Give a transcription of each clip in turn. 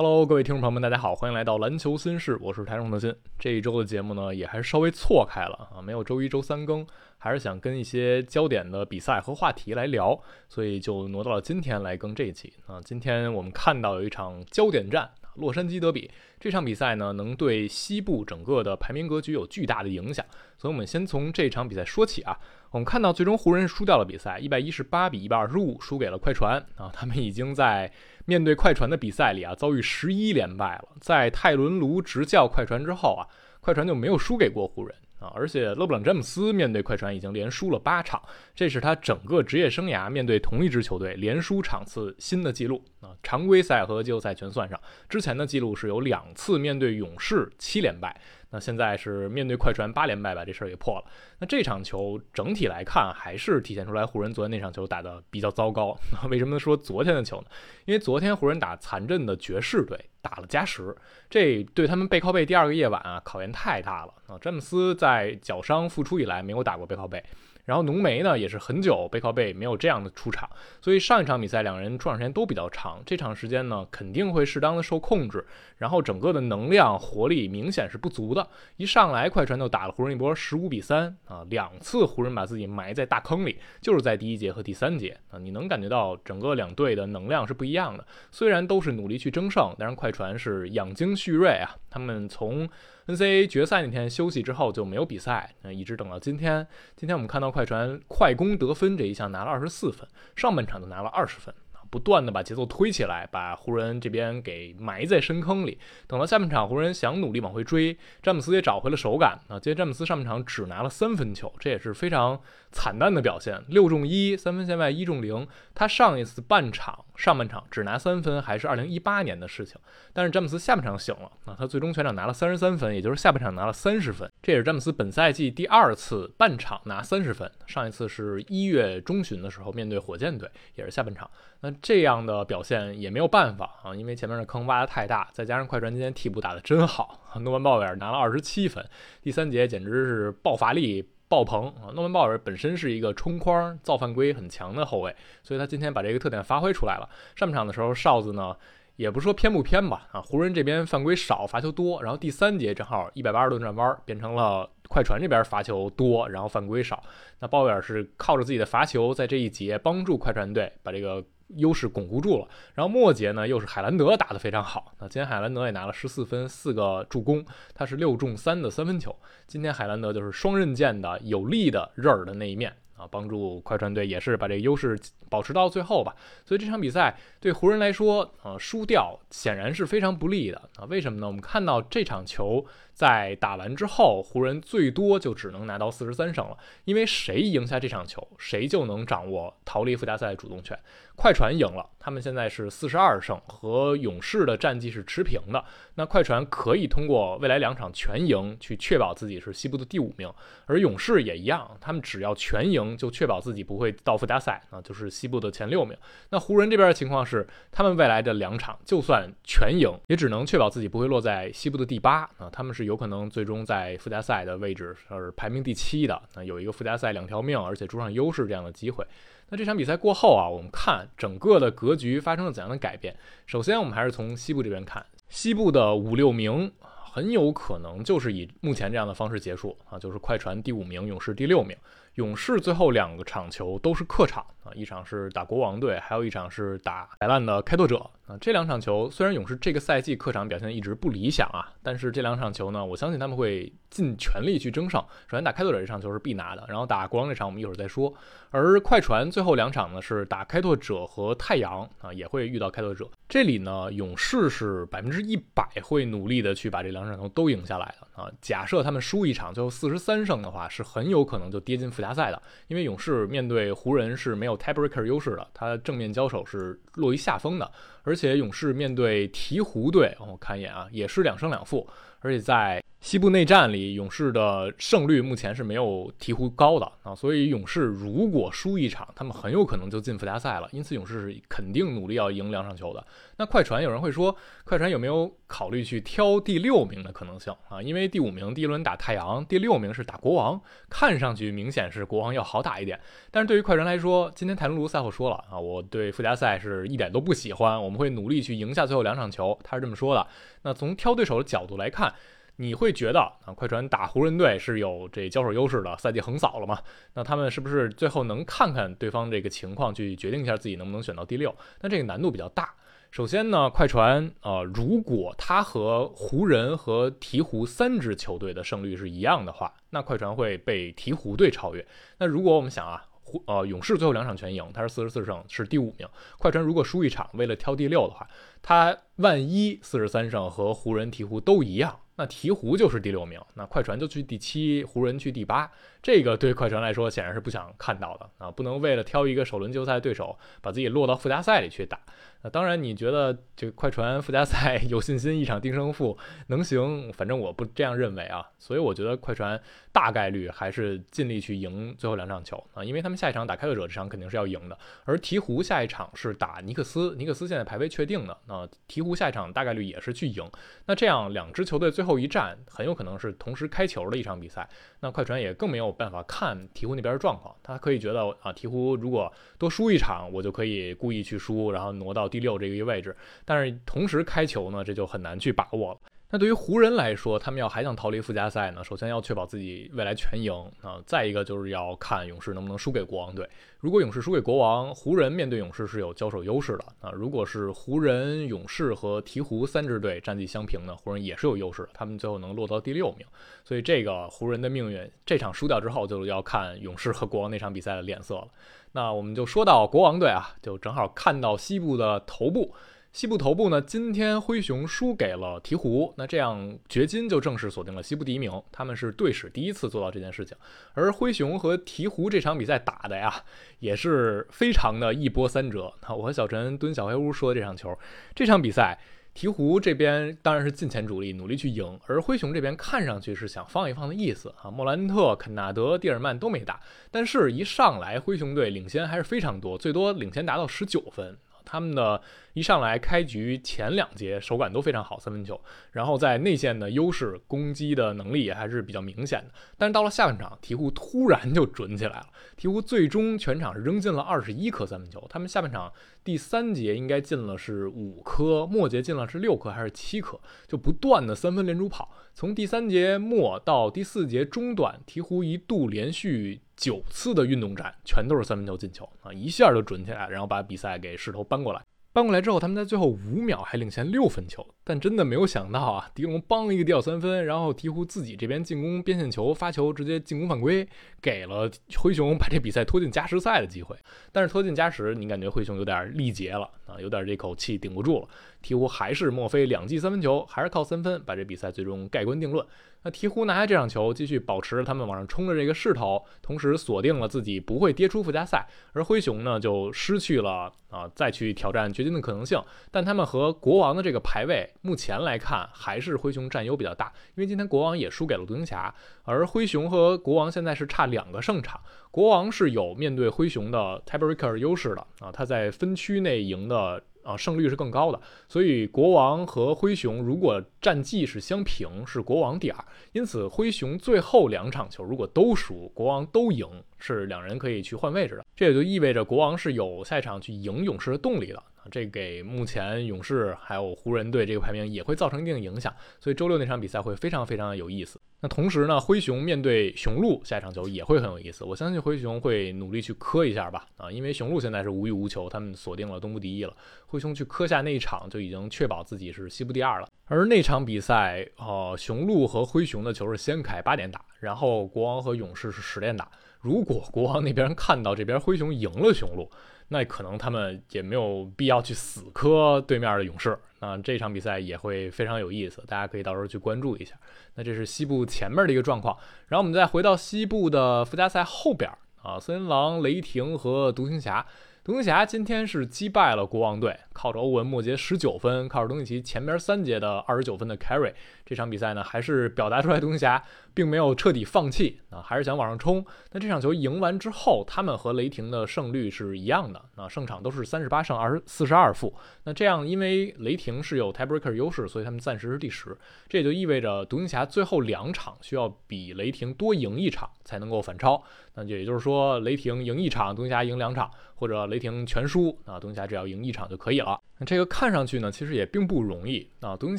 Hello，各位听众朋友们，大家好，欢迎来到篮球新事，我是台中德鑫。这一周的节目呢，也还是稍微错开了啊，没有周一周三更，还是想跟一些焦点的比赛和话题来聊，所以就挪到了今天来更这一期啊。今天我们看到有一场焦点战，洛杉矶德比这场比赛呢，能对西部整个的排名格局有巨大的影响，所以我们先从这场比赛说起啊。我们看到最终湖人输掉了比赛，一百一十八比一百二十五输给了快船啊，他们已经在。面对快船的比赛里啊，遭遇十一连败了。在泰伦卢执教快船之后啊，快船就没有输给过湖人啊。而且勒布朗詹姆斯面对快船已经连输了八场，这是他整个职业生涯面对同一支球队连输场次新的记录啊。常规赛和季后赛全算上，之前的记录是有两次面对勇士七连败。那现在是面对快船八连败，把这事儿给破了。那这场球整体来看，还是体现出来湖人昨天那场球打得比较糟糕。为什么说昨天的球呢？因为昨天湖人打残阵的爵士队，打了加时，这对他们背靠背第二个夜晚啊，考验太大了啊！詹姆斯在脚伤复出以来没有打过背靠背。然后浓眉呢也是很久背靠背没有这样的出场，所以上一场比赛两人出场时间都比较长，这场时间呢肯定会适当的受控制，然后整个的能量活力明显是不足的。一上来快船就打了湖人一波十五比三啊，两次湖人把自己埋在大坑里，就是在第一节和第三节啊，你能感觉到整个两队的能量是不一样的。虽然都是努力去争胜，但是快船是养精蓄锐啊，他们从。NCA 决赛那天休息之后就没有比赛，那一直等到今天。今天我们看到快船快攻得分这一项拿了二十四分，上半场就拿了二十分。不断的把节奏推起来，把湖人这边给埋在深坑里。等到下半场，湖人想努力往回追，詹姆斯也找回了手感啊。今天詹姆斯上半场只拿了三分球，这也是非常惨淡的表现，六中一，三分线外一中零。他上一次半场上半场只拿三分，还是二零一八年的事情。但是詹姆斯下半场醒了啊，他最终全场拿了三十三分，也就是下半场拿了三十分。这也是詹姆斯本赛季第二次半场拿三十分，上一次是一月中旬的时候面对火箭队，也是下半场。那这样的表现也没有办法啊，因为前面的坑挖的太大，再加上快船今天替补打得真好，诺曼鲍威尔拿了二十七分，第三节简直是爆发力爆棚啊！诺曼鲍尔本身是一个冲框造犯规很强的后卫，所以他今天把这个特点发挥出来了。上半场的时候，哨子呢也不说偏不偏吧，啊，湖人这边犯规少，罚球多，然后第三节正好一百八十度转弯，变成了快船这边罚球多，然后犯规少。那鲍威尔是靠着自己的罚球，在这一节帮助快船队把这个。优势巩固住了，然后末节呢又是海兰德打得非常好，那今天海兰德也拿了十四分四个助攻，他是六中三的三分球，今天海兰德就是双刃剑的有力的刃儿的那一面啊，帮助快船队也是把这个优势保持到最后吧，所以这场比赛对湖人来说，呃，输掉显然是非常不利的啊，为什么呢？我们看到这场球。在打完之后，湖人最多就只能拿到四十三胜了，因为谁赢下这场球，谁就能掌握逃离附加赛的主动权。快船赢了，他们现在是四十二胜，和勇士的战绩是持平的。那快船可以通过未来两场全赢，去确保自己是西部的第五名，而勇士也一样，他们只要全赢，就确保自己不会到附加赛，啊，就是西部的前六名。那湖人这边的情况是，他们未来的两场就算全赢，也只能确保自己不会落在西部的第八，啊，他们是。有可能最终在附加赛的位置是排名第七的，那有一个附加赛两条命，而且主场优势这样的机会。那这场比赛过后啊，我们看整个的格局发生了怎样的改变？首先，我们还是从西部这边看，西部的五六名很有可能就是以目前这样的方式结束啊，就是快船第五名，勇士第六名。勇士最后两个场球都是客场啊，一场是打国王队，还有一场是打摆烂的开拓者啊。这两场球虽然勇士这个赛季客场表现一直不理想啊，但是这两场球呢，我相信他们会尽全力去争胜。首先打开拓者这场球是必拿的，然后打国王这场我们一会儿再说。而快船最后两场呢是打开拓者和太阳啊，也会遇到开拓者。这里呢，勇士是百分之一百会努力的去把这两场球都赢下来的啊。假设他们输一场，最后四十三胜的话，是很有可能就跌进附加。大赛的，因为勇士面对湖人是没有 tiebreaker 优势的，他正面交手是落于下风的，而且勇士面对鹈鹕队，我看一眼啊，也是两胜两负，而且在。西部内战里，勇士的胜率目前是没有鹈鹕高的啊，所以勇士如果输一场，他们很有可能就进附加赛了。因此，勇士是肯定努力要赢两场球的。那快船有人会说，快船有没有考虑去挑第六名的可能性啊？因为第五名第一轮打太阳，第六名是打国王，看上去明显是国王要好打一点。但是对于快船来说，今天泰伦卢赛后说了啊，我对附加赛是一点都不喜欢，我们会努力去赢下最后两场球。他是这么说的。那从挑对手的角度来看，你会觉得啊，快船打湖人队是有这交手优势的，赛季横扫了嘛？那他们是不是最后能看看对方这个情况，去决定一下自己能不能选到第六？那这个难度比较大。首先呢，快船呃，如果他和湖人和鹈鹕三支球队的胜率是一样的话，那快船会被鹈鹕队超越。那如果我们想啊，呃勇士最后两场全赢，他是四十四胜，是第五名。快船如果输一场，为了挑第六的话，他万一四十三胜和湖人、鹈鹕都一样，那鹈鹕就是第六名，那快船就去第七，湖人去第八。这个对快船来说显然是不想看到的啊，不能为了挑一个首轮季后赛对手，把自己落到附加赛里去打。那当然，你觉得这个快船附加赛 有信心一场定胜负能行？反正我不这样认为啊。所以我觉得快船大概率还是尽力去赢最后两场球啊，因为他们下一场打开拓者这场肯定是要赢的，而鹈鹕下一场是打尼克斯，尼克斯现在排位确定的，那鹈鹕下一场大概率也是去赢。那这样两支球队最后一战很有可能是同时开球的一场比赛，那快船也更没有办法看鹈鹕那边的状况，他可以觉得啊，鹈鹕如果多输一场，我就可以故意去输，然后挪到。第六这个位置，但是同时开球呢，这就很难去把握了。那对于湖人来说，他们要还想逃离附加赛呢，首先要确保自己未来全赢啊，再一个就是要看勇士能不能输给国王队。如果勇士输给国王，湖人面对勇士是有交手优势的啊。如果是湖人、勇士和鹈鹕三支队战绩相平呢，湖人也是有优势的，他们最后能落到第六名。所以这个湖人的命运，这场输掉之后，就要看勇士和国王那场比赛的脸色了。那我们就说到国王队啊，就正好看到西部的头部。西部头部呢，今天灰熊输给了鹈鹕，那这样掘金就正式锁定了西部第一名。他们是队史第一次做到这件事情。而灰熊和鹈鹕这场比赛打的呀，也是非常的一波三折。那我和小陈蹲小黑屋说的这场球，这场比赛鹈鹕这边当然是尽全主力努力去赢，而灰熊这边看上去是想放一放的意思啊。莫兰特、肯纳德、蒂尔曼都没打，但是一上来灰熊队领先还是非常多，最多领先达到十九分。他们的一上来开局前两节手感都非常好，三分球，然后在内线的优势攻击的能力也还是比较明显的。但是到了下半场，鹈鹕突然就准起来了。鹈鹕最终全场扔进了二十一颗三分球，他们下半场第三节应该进了是五颗，末节进了是六颗还是七颗，就不断的三分连珠跑。从第三节末到第四节中段，鹈鹕一度连续九次的运动战，全都是三分球进球啊，一下就准起来，然后把比赛给势头扳过来。翻过来之后，他们在最后五秒还领先六分球，但真的没有想到啊，迪龙帮一个掉三分，然后鹈鹕自己这边进攻边线球发球，直接进攻犯规，给了灰熊把这比赛拖进加时赛的机会。但是拖进加时，你感觉灰熊有点力竭了啊，有点这口气顶不住了。鹈鹕还是墨菲两记三分球，还是靠三分把这比赛最终盖棺定论。那鹈鹕拿下这场球，继续保持他们往上冲的这个势头，同时锁定了自己不会跌出附加赛。而灰熊呢，就失去了啊再去挑战掘金的可能性。但他们和国王的这个排位，目前来看还是灰熊占优比较大，因为今天国王也输给了独行侠，而灰熊和国王现在是差两个胜场。国王是有面对灰熊的 tiebreaker 优势的啊，他在分区内赢的。啊，胜率是更高的，所以国王和灰熊如果战绩是相平，是国王第二。因此，灰熊最后两场球如果都输，国王都赢，是两人可以去换位置的。这也就意味着国王是有赛场去赢勇士的动力的。这给目前勇士还有湖人队这个排名也会造成一定影响，所以周六那场比赛会非常非常的有意思。那同时呢，灰熊面对雄鹿下一场球也会很有意思。我相信灰熊会努力去磕一下吧，啊，因为雄鹿现在是无欲无求，他们锁定了东部第一了。灰熊去磕下那一场就已经确保自己是西部第二了。而那场比赛，呃，雄鹿和灰熊的球是先开八点打，然后国王和勇士是十点打。如果国王那边看到这边灰熊赢了雄鹿，那可能他们也没有必要去死磕对面的勇士，那这场比赛也会非常有意思，大家可以到时候去关注一下。那这是西部前面的一个状况，然后我们再回到西部的附加赛后边啊，森林狼、雷霆和独行侠。独行侠今天是击败了国王队，靠着欧文末节十九分，靠着东契奇前边三节的二十九分的 carry，这场比赛呢还是表达出来独行侠并没有彻底放弃啊，还是想往上冲。那这场球赢完之后，他们和雷霆的胜率是一样的，那胜场都是三十八胜二十四十二负。那这样，因为雷霆是有 tiebreaker 优势，所以他们暂时是第十。这也就意味着独行侠最后两场需要比雷霆多赢一场才能够反超。那也就是说，雷霆赢一场，独行侠赢两场，或者雷。霆全输啊，独行侠只要赢一场就可以了。那这个看上去呢，其实也并不容易啊。独行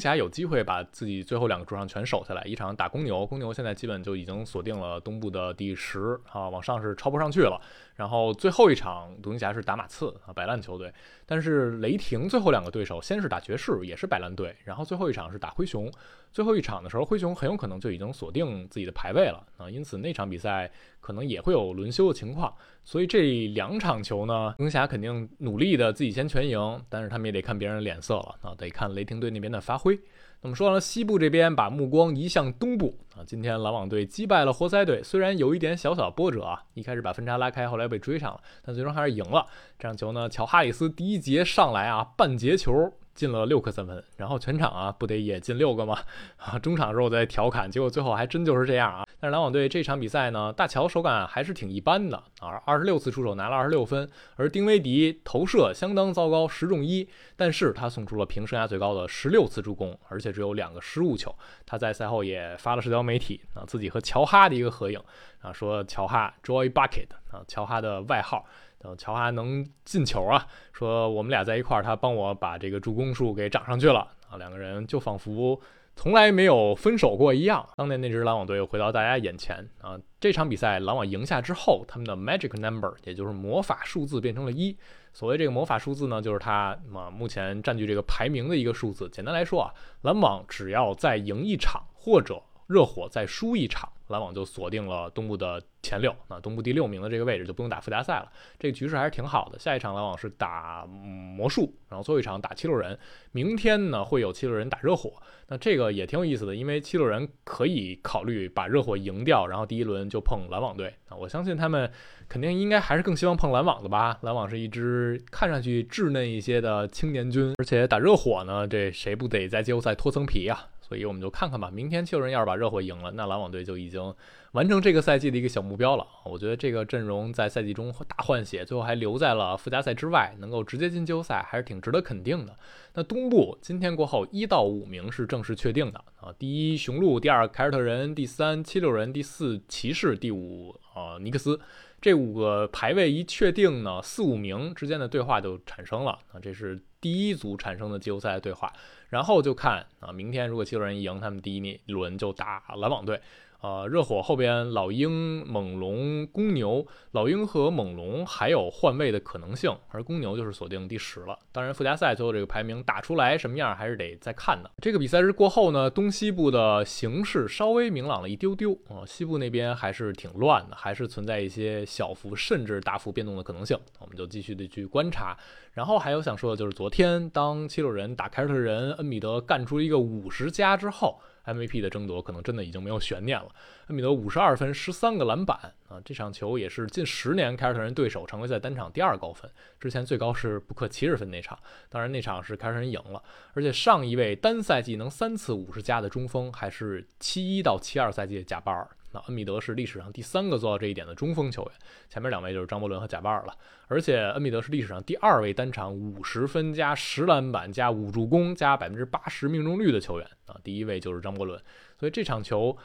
侠有机会把自己最后两个主场全守下来，一场打公牛，公牛现在基本就已经锁定了东部的第十啊，往上是超不上去了。然后最后一场独行侠是打马刺啊，摆烂球队。但是雷霆最后两个对手先是打爵士，也是摆烂队，然后最后一场是打灰熊。最后一场的时候，灰熊很有可能就已经锁定自己的排位了啊，因此那场比赛可能也会有轮休的情况。所以这两场球呢，独行侠肯定努力的自己先全赢，但是他们也得看别人脸色了啊，得看雷霆队那边的发挥。那么说完了西部这边，把目光移向东部啊，今天篮网队击败了活塞队，虽然有一点小小的波折啊，一开始把分差拉开，后来被追上了，但最终还是赢了。这场球呢，乔哈里斯第一节上来啊，半截球。进了六颗三分，然后全场啊不得也进六个吗？啊，中场的时候我在调侃，结果最后还真就是这样啊。但是篮网队这场比赛呢，大乔手感还是挺一般的啊，二十六次出手拿了二十六分，而丁威迪投射相当糟糕，十中一，但是他送出了平生涯最高的十六次助攻，而且只有两个失误球。他在赛后也发了社交媒体啊，自己和乔哈的一个合影啊，说乔哈 Joy Bucket 啊，乔哈的外号。等乔哈能进球啊，说我们俩在一块儿，他帮我把这个助攻数给涨上去了啊，两个人就仿佛从来没有分手过一样。当年那支篮网队又回到大家眼前啊，这场比赛篮网赢下之后，他们的 magic number 也就是魔法数字变成了一。所谓这个魔法数字呢，就是他嘛目前占据这个排名的一个数字。简单来说啊，篮网只要再赢一场，或者热火再输一场。篮网就锁定了东部的前六，那东部第六名的这个位置就不用打附加赛了，这个局势还是挺好的。下一场篮网是打魔术，然后最后一场打七六人，明天呢会有七六人打热火，那这个也挺有意思的，因为七六人可以考虑把热火赢掉，然后第一轮就碰篮网队啊，我相信他们肯定应该还是更希望碰篮网的吧。篮网是一支看上去稚嫩一些的青年军，而且打热火呢，这谁不得在季后赛脱层皮啊？所以我们就看看吧，明天七六人要是把热火赢了，那篮网队就已经完成这个赛季的一个小目标了。我觉得这个阵容在赛季中大换血，最后还留在了附加赛之外，能够直接进季后赛，还是挺值得肯定的。那东部今天过后，一到五名是正式确定的啊，第一雄鹿，第二凯尔特人，第三七六人，第四骑士，第五呃尼克斯。这五个排位一确定呢，四五名之间的对话就产生了啊，这是第一组产生的季后赛对话。然后就看啊，明天如果七六人赢，他们第一轮就打篮网队。呃，热火后边老鹰、猛龙、公牛，老鹰和猛龙还有换位的可能性，而公牛就是锁定第十了。当然，附加赛最后这个排名打出来什么样，还是得再看的。这个比赛日过后呢，东西部的形势稍微明朗了一丢丢啊，西部那边还是挺乱的，还是存在一些小幅甚至大幅变动的可能性。我们就继续的去观察。然后还有想说的就是，昨天当七六人打凯尔特人，恩比德干出一个五十加之后。MVP 的争夺可能真的已经没有悬念了。恩比德五十二分，十三个篮板啊！这场球也是近十年凯尔特人对手常规赛单场第二高分，之前最高是布克七十分那场，当然那场是凯尔特人赢了。而且上一位单赛季能三次五十加的中锋还是七一到七二赛季的贾巴尔。那恩比德是历史上第三个做到这一点的中锋球员，前面两位就是张伯伦和贾巴尔了。而且恩比德是历史上第二位单场五十分加十篮板加五助攻加百分之八十命中率的球员，第一位就是张伯伦。所以这场球。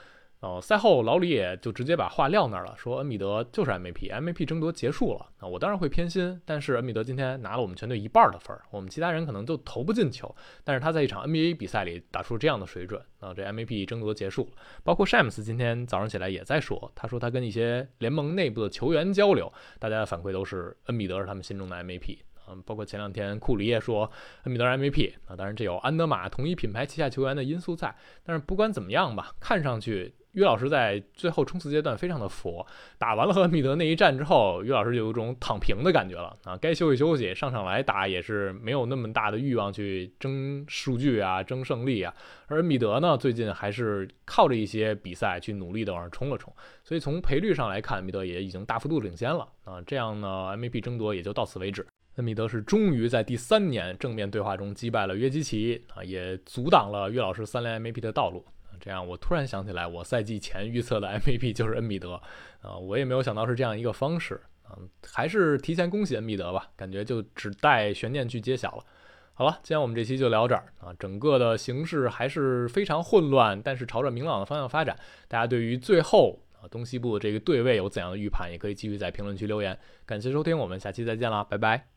呃，赛后老李也就直接把话撂那儿了，说恩比德就是 MVP，MVP 争夺结束了。那我当然会偏心，但是恩比德今天拿了我们全队一半的分儿，我们其他人可能都投不进球，但是他在一场 NBA 比赛里打出这样的水准，那这 MVP 争夺结束。包括 Shams 今天早上起来也在说，他说他跟一些联盟内部的球员交流，大家的反馈都是恩比德是他们心中的 MVP。嗯，包括前两天库里也说恩比德 MVP 啊，当然这有安德玛同一品牌旗下球员的因素在，但是不管怎么样吧，看上去。于老师在最后冲刺阶段非常的佛，打完了和恩比德那一战之后，于老师就有一种躺平的感觉了啊，该休息休息，上场来打也是没有那么大的欲望去争数据啊，争胜利啊。而恩比德呢，最近还是靠着一些比赛去努力的往上冲了冲，所以从赔率上来看，恩比德也已经大幅度领先了啊。这样呢，MVP 争夺也就到此为止。恩比德是终于在第三年正面对话中击败了约基奇啊，也阻挡了约老师三连 MVP 的道路。这样，我突然想起来，我赛季前预测的 MVP 就是恩比德，啊，我也没有想到是这样一个方式，嗯，还是提前恭喜恩比德吧，感觉就只待悬念去揭晓了。好了，今天我们这期就聊这儿啊，整个的形势还是非常混乱，但是朝着明朗的方向发展，大家对于最后啊。东西部的这个对位有怎样的预判，也可以继续在评论区留言。感谢收听，我们下期再见啦，拜拜。